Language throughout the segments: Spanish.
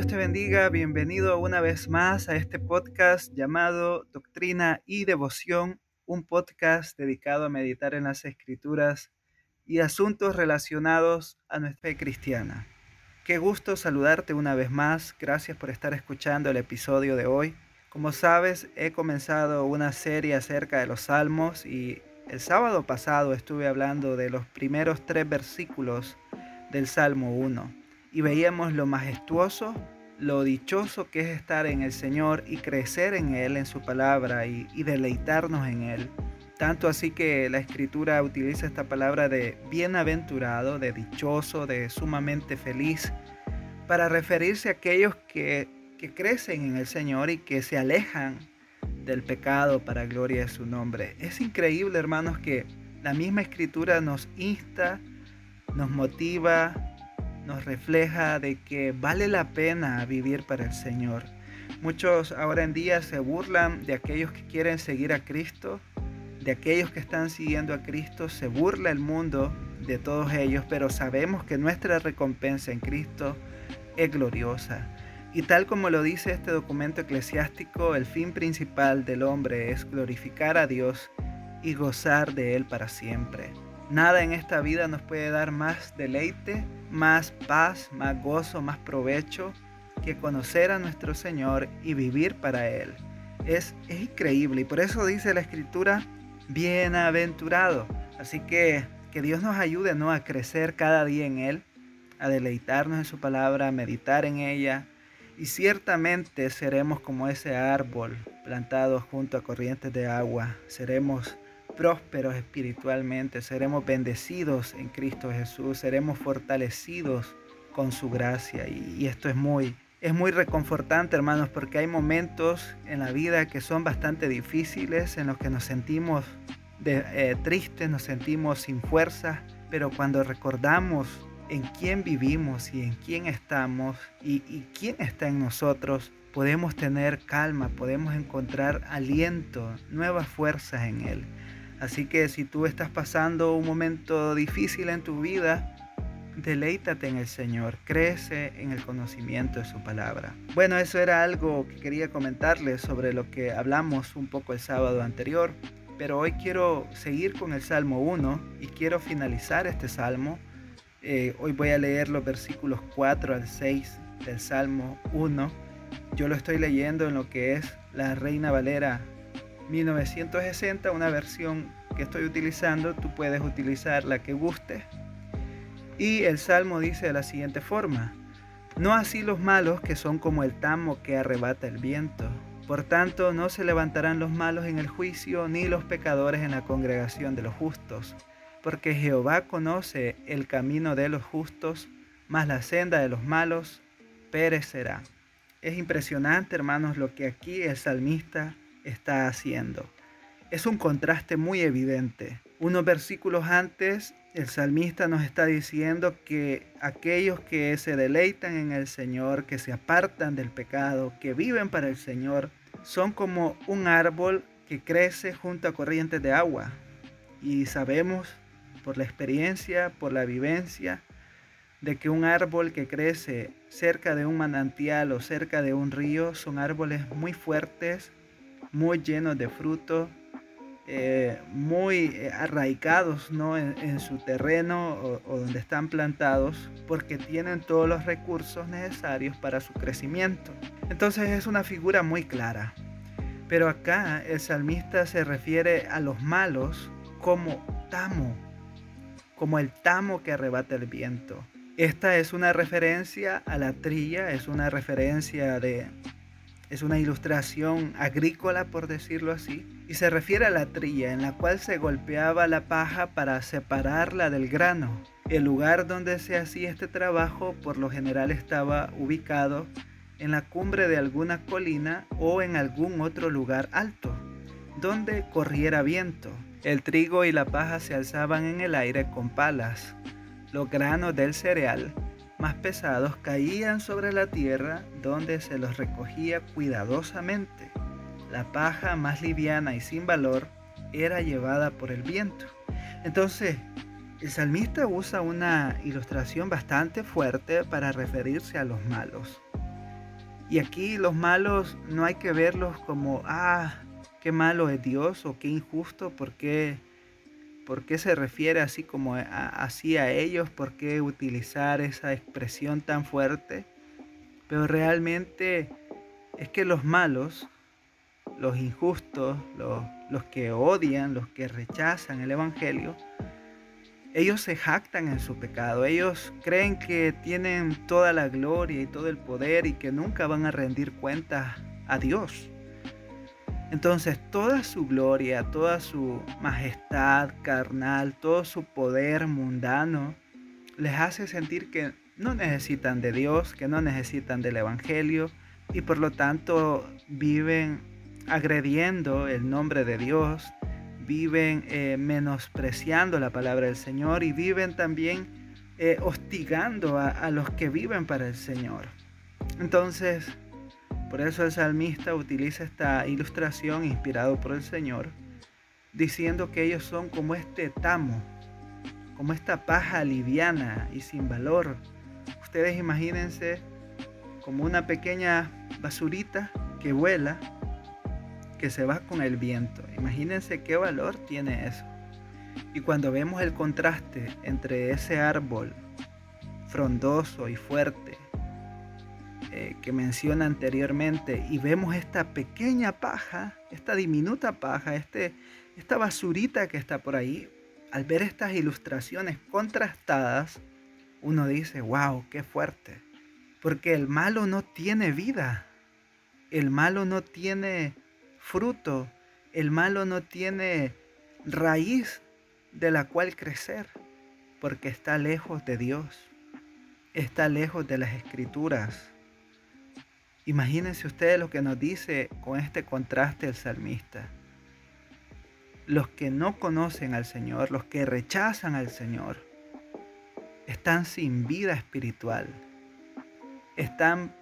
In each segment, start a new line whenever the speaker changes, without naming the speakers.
Dios te bendiga, bienvenido una vez más a este podcast llamado Doctrina y Devoción, un podcast dedicado a meditar en las escrituras y asuntos relacionados a nuestra fe cristiana. Qué gusto saludarte una vez más, gracias por estar escuchando el episodio de hoy. Como sabes, he comenzado una serie acerca de los salmos y el sábado pasado estuve hablando de los primeros tres versículos del Salmo 1 y veíamos lo majestuoso, lo dichoso que es estar en el Señor y crecer en Él, en su palabra y, deleitarnos en Él. Tanto así que la escritura utiliza esta palabra de bienaventurado, de dichoso, de sumamente feliz, para referirse a aquellos que, que crecen en el Señor y que se alejan del pecado para gloria de su nombre. Es increíble, hermanos, que la misma escritura nos insta, nos motiva, nos refleja de que vale la pena vivir para el Señor. Muchos ahora en día se burlan de aquellos que quieren seguir a Cristo, de aquellos que están siguiendo a Cristo, se burla el mundo de todos ellos, pero sabemos que nuestra recompensa en Cristo es gloriosa. Y tal como lo dice este documento eclesiástico, el fin principal del hombre es glorificar a Dios y gozar de Él para siempre. Nada en esta vida nos puede dar más deleite, más paz, más gozo, más provecho que conocer a nuestro Señor y vivir para Él. Es, increíble y por eso dice la Escritura, bienaventurado. Así que que Dios nos ayude ¿no? a crecer cada día en Él, a deleitarnos en su palabra, a meditar en ella. Y ciertamente seremos como ese árbol plantado junto a corrientes de agua. Seremos prósperos espiritualmente, seremos bendecidos en Cristo Jesús, seremos fortalecidos con su gracia. Y, esto es muy, es muy reconfortante, hermanos, porque hay momentos en la vida que son bastante difíciles, en los que nos sentimos eh, tristes, nos sentimos sin fuerza, pero cuando recordamos en quién vivimos y en quién estamos y, y quién está en nosotros, podemos tener calma, podemos encontrar aliento, nuevas fuerzas en Él. Así que si tú estás pasando un momento difícil en tu vida, deleítate en el Señor, crece en el conocimiento de su palabra. Bueno, eso era algo que quería comentarles sobre lo que hablamos un poco el sábado anterior, pero hoy quiero seguir con el Salmo 1 y quiero finalizar este Salmo. Eh, hoy voy a leer los versículos 4 al 6 del Salmo 1. Yo lo estoy leyendo en lo que es la Reina Valera 1960, una versión que estoy utilizando, tú puedes utilizar la que guste. Y el Salmo dice de la siguiente forma, no así los malos que son como el tamo que arrebata el viento. Por tanto, no se levantarán los malos en el juicio, ni los pecadores en la congregación de los justos, porque Jehová conoce el camino de los justos, mas la senda de los malos perecerá. Es impresionante, hermanos, lo que aquí el salmista está haciendo. Es un contraste muy evidente. Unos versículos antes, el salmista nos está diciendo que aquellos que se deleitan en el Señor, que se apartan del pecado, que viven para el Señor, son como un árbol que crece junto a corrientes de agua. Y sabemos por la experiencia, por la vivencia, de que un árbol que crece cerca de un manantial o cerca de un río son árboles muy fuertes, muy llenos de fruto, eh, muy eh, arraigados ¿no? en, su terreno o, donde están plantados porque tienen todos los recursos necesarios para su crecimiento. Entonces es una figura muy clara. Pero acá el salmista se refiere a los malos como tamo, como el tamo que arrebata el viento. Esta es una referencia a la trilla, es una referencia de, es una ilustración agrícola, por decirlo así, y se refiere a la trilla en la cual se golpeaba la paja para separarla del grano. El lugar donde se hacía este trabajo por lo general estaba ubicado en la cumbre de alguna colina o en algún otro lugar alto, donde corriera viento. El trigo y la paja se alzaban en el aire con palas. Los granos del cereal más pesados caían sobre la tierra donde se los recogía cuidadosamente. La paja más liviana y sin valor era llevada por el viento. Entonces, el salmista usa una ilustración bastante fuerte para referirse a los malos. Y aquí los malos no hay que verlos como, ah, qué malo es Dios o qué injusto, ¿por qué, por qué se refiere así como así a ellos? ¿Por qué utilizar esa expresión tan fuerte? Pero realmente es que los malos, los injustos, los, los que odian, los que rechazan el Evangelio, ellos se jactan en su pecado, ellos creen que tienen toda la gloria y todo el poder y que nunca van a rendir cuentas a Dios. Entonces toda su gloria, toda su majestad carnal, todo su poder mundano les hace sentir que no necesitan de Dios, que no necesitan del Evangelio y por lo tanto viven agrediendo el nombre de Dios, viven eh, menospreciando la palabra del Señor y viven también eh, hostigando a, a los que viven para el Señor. Entonces, por eso el salmista utiliza esta ilustración inspirado por el Señor, diciendo que ellos son como este tamo, como esta paja liviana y sin valor. Ustedes imagínense como una pequeña basurita que vuela que se va con el viento. Imagínense qué valor tiene eso. Y cuando vemos el contraste entre ese árbol frondoso y fuerte eh, que menciona anteriormente y vemos esta pequeña paja, esta diminuta paja, este, esta basurita que está por ahí, al ver estas ilustraciones contrastadas, uno dice, wow, qué fuerte. Porque el malo no tiene vida. El malo no tiene fruto, el malo no tiene raíz de la cual crecer, porque está lejos de Dios, está lejos de las escrituras. Imagínense ustedes lo que nos dice con este contraste el salmista. Los que no conocen al Señor, los que rechazan al Señor, están sin vida espiritual, están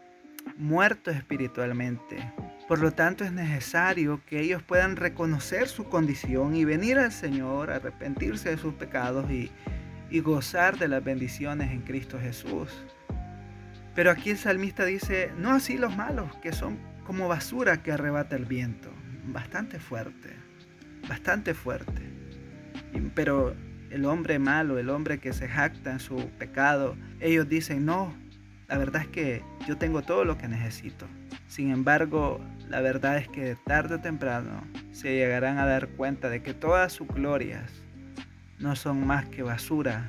muertos espiritualmente, por lo tanto es necesario que ellos puedan reconocer su condición y venir al Señor, arrepentirse de sus pecados y, gozar de las bendiciones en Cristo Jesús. Pero aquí el salmista dice, no así los malos, que son como basura que arrebata el viento. Bastante fuerte, bastante fuerte. Pero el hombre malo, el hombre que se jacta en su pecado, ellos dicen, no, la verdad es que yo tengo todo lo que necesito. Sin embargo, la verdad es que tarde o temprano se llegarán a dar cuenta de que todas sus glorias no son más que basura,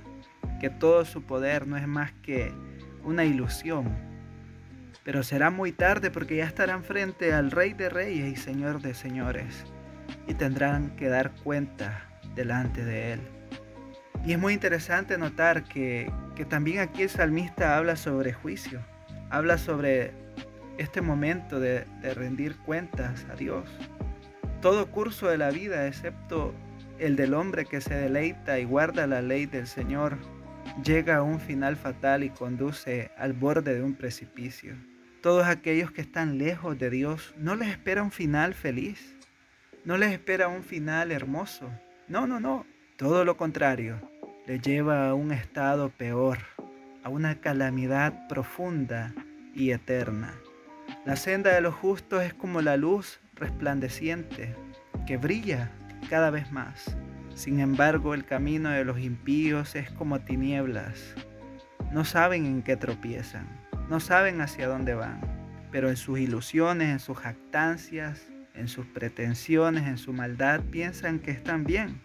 que todo su poder no es más que una ilusión. Pero será muy tarde porque ya estarán frente al Rey de Reyes y Señor de Señores y tendrán que dar cuenta delante de Él. Y es muy interesante notar que, que también aquí el salmista habla sobre juicio, habla sobre este momento de, rendir cuentas a Dios. Todo curso de la vida, excepto el del hombre que se deleita y guarda la ley del Señor, llega a un final fatal y conduce al borde de un precipicio. Todos aquellos que están lejos de Dios no les espera un final feliz, no les espera un final hermoso. No, no, no. Todo lo contrario, les lleva a un estado peor, a una calamidad profunda y eterna. La senda de los justos es como la luz resplandeciente que brilla cada vez más. Sin embargo, el camino de los impíos es como tinieblas. No saben en qué tropiezan, no saben hacia dónde van, pero en sus ilusiones, en sus jactancias, en sus pretensiones, en su maldad, piensan que están bien.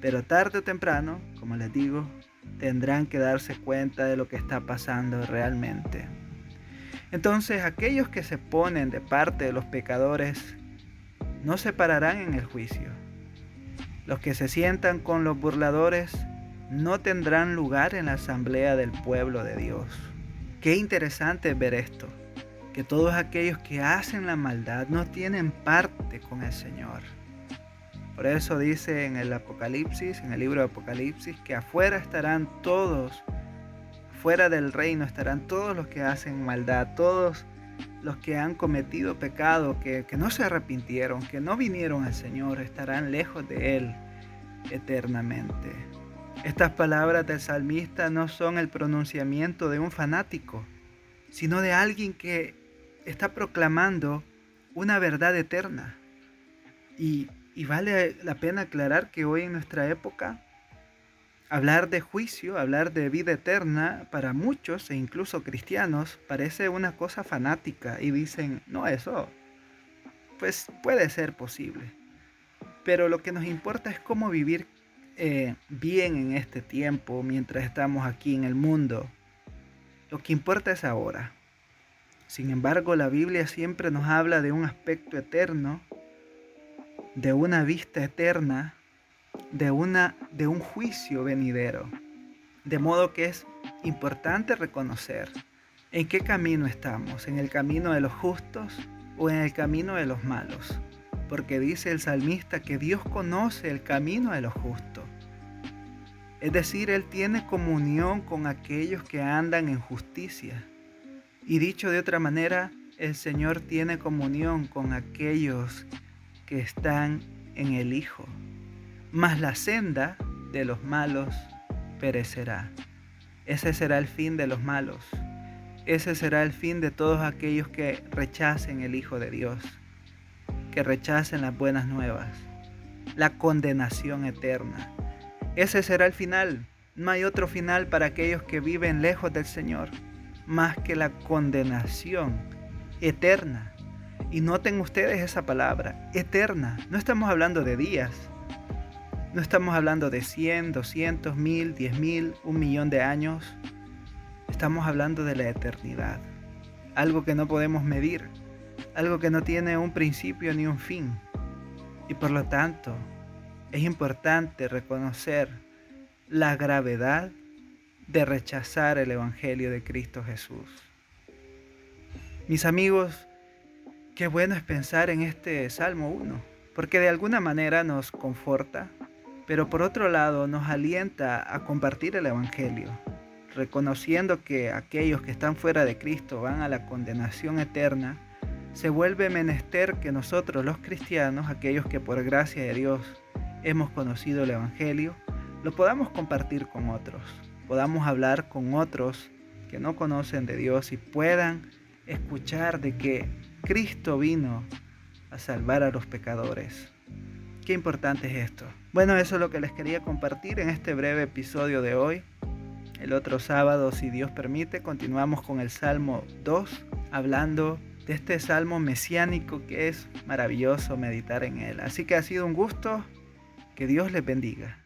Pero tarde o temprano, como les digo, tendrán que darse cuenta de lo que está pasando realmente. Entonces aquellos que se ponen de parte de los pecadores no se pararán en el juicio. Los que se sientan con los burladores no tendrán lugar en la asamblea del pueblo de Dios. Qué interesante ver esto, que todos aquellos que hacen la maldad no tienen parte con el Señor. Por eso dice en el Apocalipsis, en el libro de Apocalipsis, que afuera estarán todos Fuera del reino estarán todos los que hacen maldad, todos los que han cometido pecado, que, no se arrepintieron, que no vinieron al Señor, estarán lejos de Él eternamente. Estas palabras del salmista no son el pronunciamiento de un fanático, sino de alguien que está proclamando una verdad eterna. Y, y vale la pena aclarar que hoy en nuestra época Hablar de juicio, hablar de vida eterna, para muchos e incluso cristianos, parece una cosa fanática y dicen, no, eso, pues puede ser posible. Pero lo que nos importa es cómo vivir eh, bien en este tiempo mientras estamos aquí en el mundo. Lo que importa es ahora. Sin embargo, la Biblia siempre nos habla de un aspecto eterno, de una vista eterna, de, una, de un juicio venidero. De modo que es importante reconocer en qué camino estamos, en el camino de los justos o en el camino de los malos. Porque dice el salmista que Dios conoce el camino de los justos. Es decir, Él tiene comunión con aquellos que andan en justicia. Y dicho de otra manera, el Señor tiene comunión con aquellos que están en el Hijo mas la senda de los malos perecerá. Ese será el fin de los malos. Ese será el fin de todos aquellos que rechacen el Hijo de Dios, que rechacen las buenas nuevas, la condenación eterna. Ese será el final. No hay otro final para aquellos que viven lejos del Señor, más que la condenación eterna. Y noten ustedes esa palabra, eterna. No estamos hablando de días, no estamos hablando de 100, 200, 1000, 10.000, un millón de años. Estamos hablando de la eternidad. Algo que no podemos medir. Algo que no tiene un principio ni un fin. Y por lo tanto, es importante reconocer la gravedad de rechazar el Evangelio de Cristo Jesús. Mis amigos, qué bueno es pensar en este Salmo 1, porque de alguna manera nos conforta, pero por otro lado nos alienta a compartir el Evangelio, reconociendo que aquellos que están fuera de Cristo van a la condenación eterna, se vuelve menester que nosotros los cristianos, aquellos que por gracia de Dios hemos conocido el Evangelio, lo podamos compartir con otros, podamos hablar con otros que no conocen de Dios y puedan escuchar de que Cristo vino a salvar a los pecadores. Qué importante es esto. Bueno, eso es lo que les quería compartir en este breve episodio de hoy. El otro sábado, si Dios permite, continuamos con el Salmo 2, hablando de este salmo mesiánico que es maravilloso meditar en él. Así que ha sido un gusto. Que Dios les bendiga.